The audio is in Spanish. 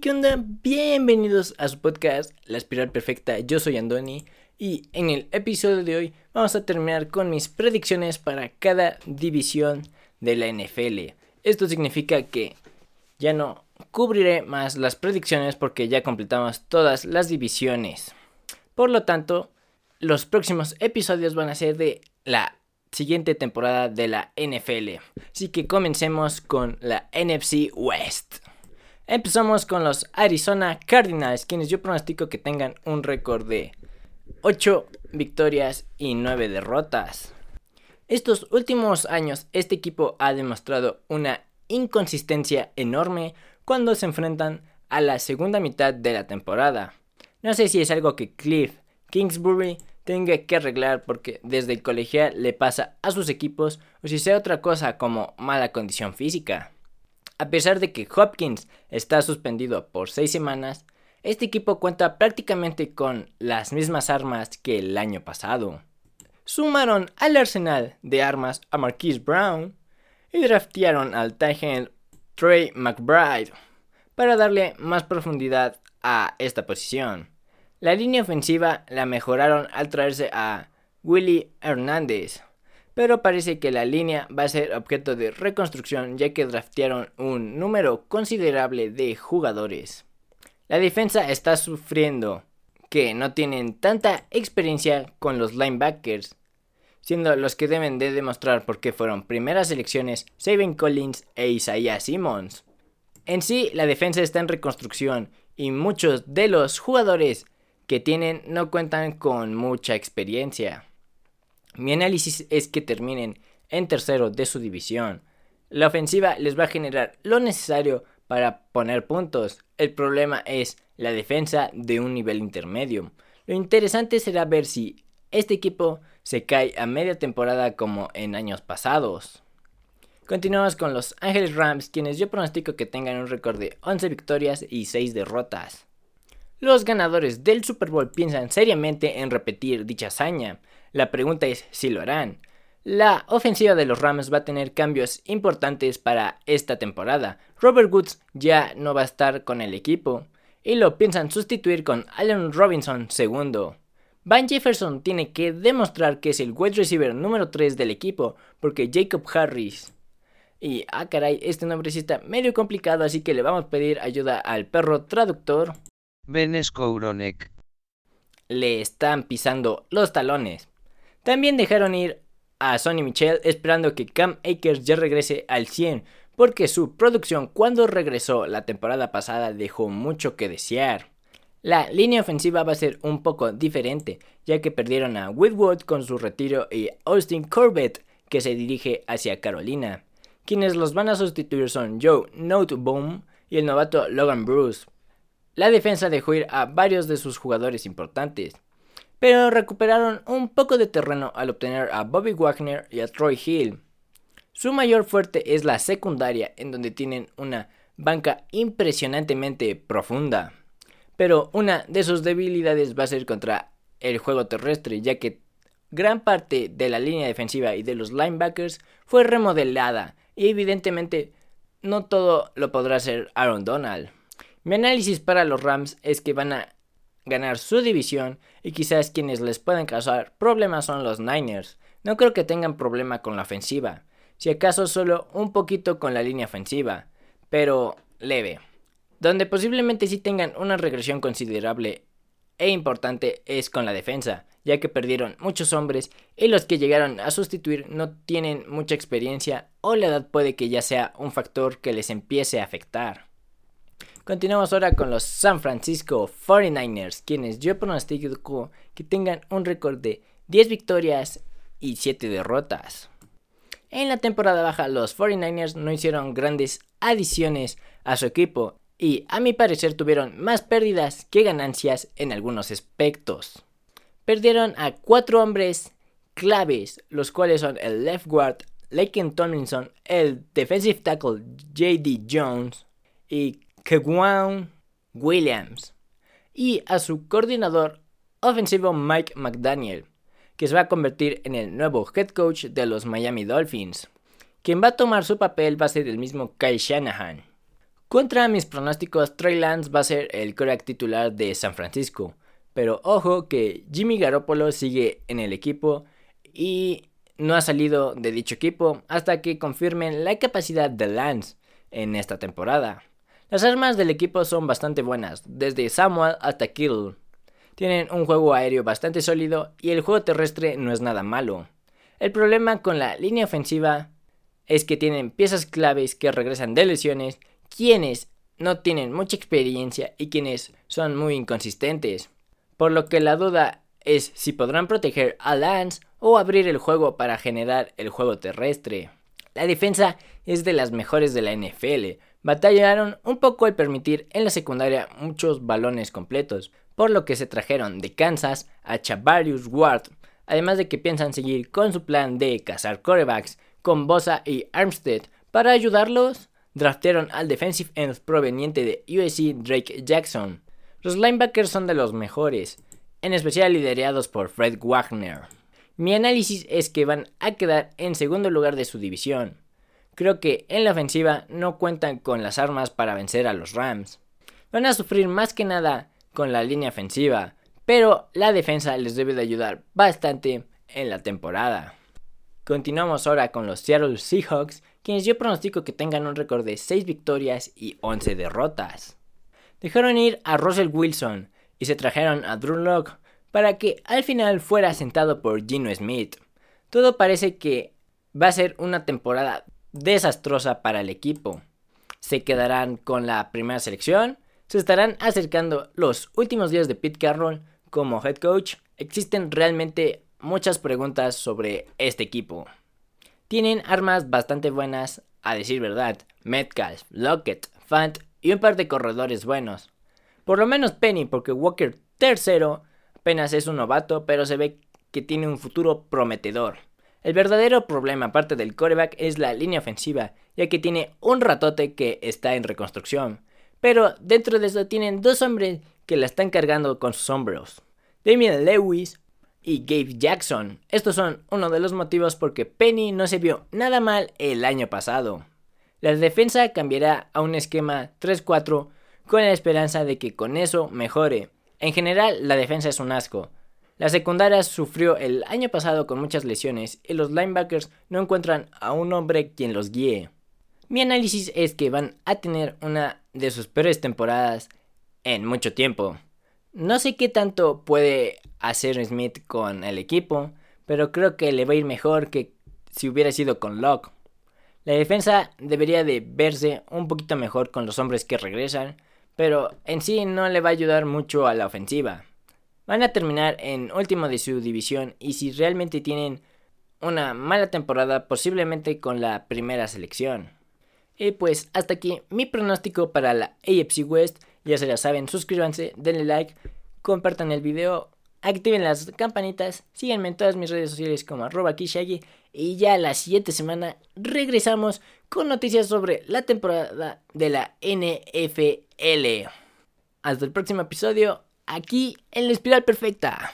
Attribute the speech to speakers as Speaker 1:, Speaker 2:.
Speaker 1: ¿qué onda? Bienvenidos a su podcast La Espiral Perfecta. Yo soy Andoni y en el episodio de hoy vamos a terminar con mis predicciones para cada división de la NFL. Esto significa que ya no cubriré más las predicciones porque ya completamos todas las divisiones. Por lo tanto, los próximos episodios van a ser de la siguiente temporada de la NFL. Así que comencemos con la NFC West. Empezamos con los Arizona Cardinals, quienes yo pronostico que tengan un récord de 8 victorias y 9 derrotas. Estos últimos años este equipo ha demostrado una inconsistencia enorme cuando se enfrentan a la segunda mitad de la temporada. No sé si es algo que Cliff Kingsbury tenga que arreglar porque desde el colegial le pasa a sus equipos o si sea otra cosa como mala condición física. A pesar de que Hopkins está suspendido por seis semanas, este equipo cuenta prácticamente con las mismas armas que el año pasado. Sumaron al arsenal de armas a Marquise Brown y draftearon al Titan Trey McBride para darle más profundidad a esta posición. La línea ofensiva la mejoraron al traerse a Willie Hernández, pero parece que la línea va a ser objeto de reconstrucción ya que draftearon un número considerable de jugadores. La defensa está sufriendo que no tienen tanta experiencia con los linebackers, siendo los que deben de demostrar por qué fueron primeras elecciones Saban Collins e Isaiah Simmons. En sí, la defensa está en reconstrucción y muchos de los jugadores que tienen no cuentan con mucha experiencia. Mi análisis es que terminen en tercero de su división. La ofensiva les va a generar lo necesario para poner puntos. El problema es la defensa de un nivel intermedio. Lo interesante será ver si este equipo se cae a media temporada como en años pasados. Continuamos con los Ángeles Rams, quienes yo pronostico que tengan un récord de 11 victorias y 6 derrotas. Los ganadores del Super Bowl piensan seriamente en repetir dicha hazaña. La pregunta es si lo harán. La ofensiva de los Rams va a tener cambios importantes para esta temporada. Robert Woods ya no va a estar con el equipo y lo piensan sustituir con Allen Robinson II. Van Jefferson tiene que demostrar que es el wide receiver número 3 del equipo porque Jacob Harris y ah caray, este nombre sí está medio complicado así que le vamos a pedir ayuda al perro traductor.
Speaker 2: Ben
Speaker 1: Le están pisando los talones. También dejaron ir a Sonny Michel esperando que Cam Akers ya regrese al 100 porque su producción cuando regresó la temporada pasada dejó mucho que desear. La línea ofensiva va a ser un poco diferente, ya que perdieron a Whitwood con su retiro y Austin Corbett, que se dirige hacia Carolina. Quienes los van a sustituir son Joe Noteboom y el novato Logan Bruce. La defensa dejó ir a varios de sus jugadores importantes, pero recuperaron un poco de terreno al obtener a Bobby Wagner y a Troy Hill. Su mayor fuerte es la secundaria, en donde tienen una banca impresionantemente profunda. Pero una de sus debilidades va a ser contra el juego terrestre, ya que gran parte de la línea defensiva y de los linebackers fue remodelada y evidentemente no todo lo podrá hacer Aaron Donald. Mi análisis para los Rams es que van a ganar su división y quizás quienes les pueden causar problemas son los Niners. No creo que tengan problema con la ofensiva, si acaso solo un poquito con la línea ofensiva, pero leve. Donde posiblemente sí tengan una regresión considerable e importante es con la defensa, ya que perdieron muchos hombres y los que llegaron a sustituir no tienen mucha experiencia o la edad puede que ya sea un factor que les empiece a afectar. Continuamos ahora con los San Francisco 49ers, quienes yo pronostico que tengan un récord de 10 victorias y 7 derrotas. En la temporada baja, los 49ers no hicieron grandes adiciones a su equipo y a mi parecer tuvieron más pérdidas que ganancias en algunos aspectos. Perdieron a cuatro hombres claves, los cuales son el left guard Laken Tomlinson, el defensive tackle JD Jones y Kegwan Williams y a su coordinador ofensivo Mike McDaniel, que se va a convertir en el nuevo head coach de los Miami Dolphins. Quien va a tomar su papel va a ser el mismo Kyle Shanahan. Contra mis pronósticos, Trey Lance va a ser el coreback titular de San Francisco. Pero ojo que Jimmy Garoppolo sigue en el equipo y no ha salido de dicho equipo hasta que confirmen la capacidad de Lance en esta temporada. Las armas del equipo son bastante buenas, desde Samuel hasta Kittle. Tienen un juego aéreo bastante sólido y el juego terrestre no es nada malo. El problema con la línea ofensiva es que tienen piezas claves que regresan de lesiones, quienes no tienen mucha experiencia y quienes son muy inconsistentes. Por lo que la duda es si podrán proteger a Lance o abrir el juego para generar el juego terrestre. La defensa es de las mejores de la NFL. Batallaron un poco al permitir en la secundaria muchos balones completos, por lo que se trajeron de Kansas a Chavarius Ward, además de que piensan seguir con su plan de cazar corebacks con Bosa y Armstead. Para ayudarlos, draftearon al defensive end proveniente de USC Drake Jackson. Los linebackers son de los mejores, en especial liderados por Fred Wagner. Mi análisis es que van a quedar en segundo lugar de su división. Creo que en la ofensiva no cuentan con las armas para vencer a los Rams. Van a sufrir más que nada con la línea ofensiva, pero la defensa les debe de ayudar bastante en la temporada. Continuamos ahora con los Seattle Seahawks, quienes yo pronostico que tengan un récord de 6 victorias y 11 derrotas. Dejaron ir a Russell Wilson y se trajeron a Drew para que al final fuera sentado por Gino Smith. Todo parece que va a ser una temporada desastrosa para el equipo. Se quedarán con la primera selección, se estarán acercando los últimos días de Pete Carroll como head coach. Existen realmente muchas preguntas sobre este equipo. Tienen armas bastante buenas, a decir verdad. Metcalf, Lockett, Fant y un par de corredores buenos. Por lo menos Penny, porque Walker tercero Apenas es un novato, pero se ve que tiene un futuro prometedor. El verdadero problema, aparte del coreback, es la línea ofensiva, ya que tiene un ratote que está en reconstrucción. Pero dentro de eso tienen dos hombres que la están cargando con sus hombros. Damian Lewis y Gabe Jackson. Estos son uno de los motivos por que Penny no se vio nada mal el año pasado. La defensa cambiará a un esquema 3-4 con la esperanza de que con eso mejore. En general, la defensa es un asco. La secundaria sufrió el año pasado con muchas lesiones y los linebackers no encuentran a un hombre quien los guíe. Mi análisis es que van a tener una de sus peores temporadas en mucho tiempo. No sé qué tanto puede hacer Smith con el equipo, pero creo que le va a ir mejor que si hubiera sido con Locke. La defensa debería de verse un poquito mejor con los hombres que regresan, pero en sí no le va a ayudar mucho a la ofensiva. Van a terminar en último de su división y si realmente tienen una mala temporada posiblemente con la primera selección. Y pues hasta aquí mi pronóstico para la AFC West. Ya se la saben, suscríbanse, denle like, compartan el video, activen las campanitas, síganme en todas mis redes sociales como arroba kishagi y ya la siguiente semana regresamos con noticias sobre la temporada de la NFL. Hasta el próximo episodio, aquí en la Espiral Perfecta.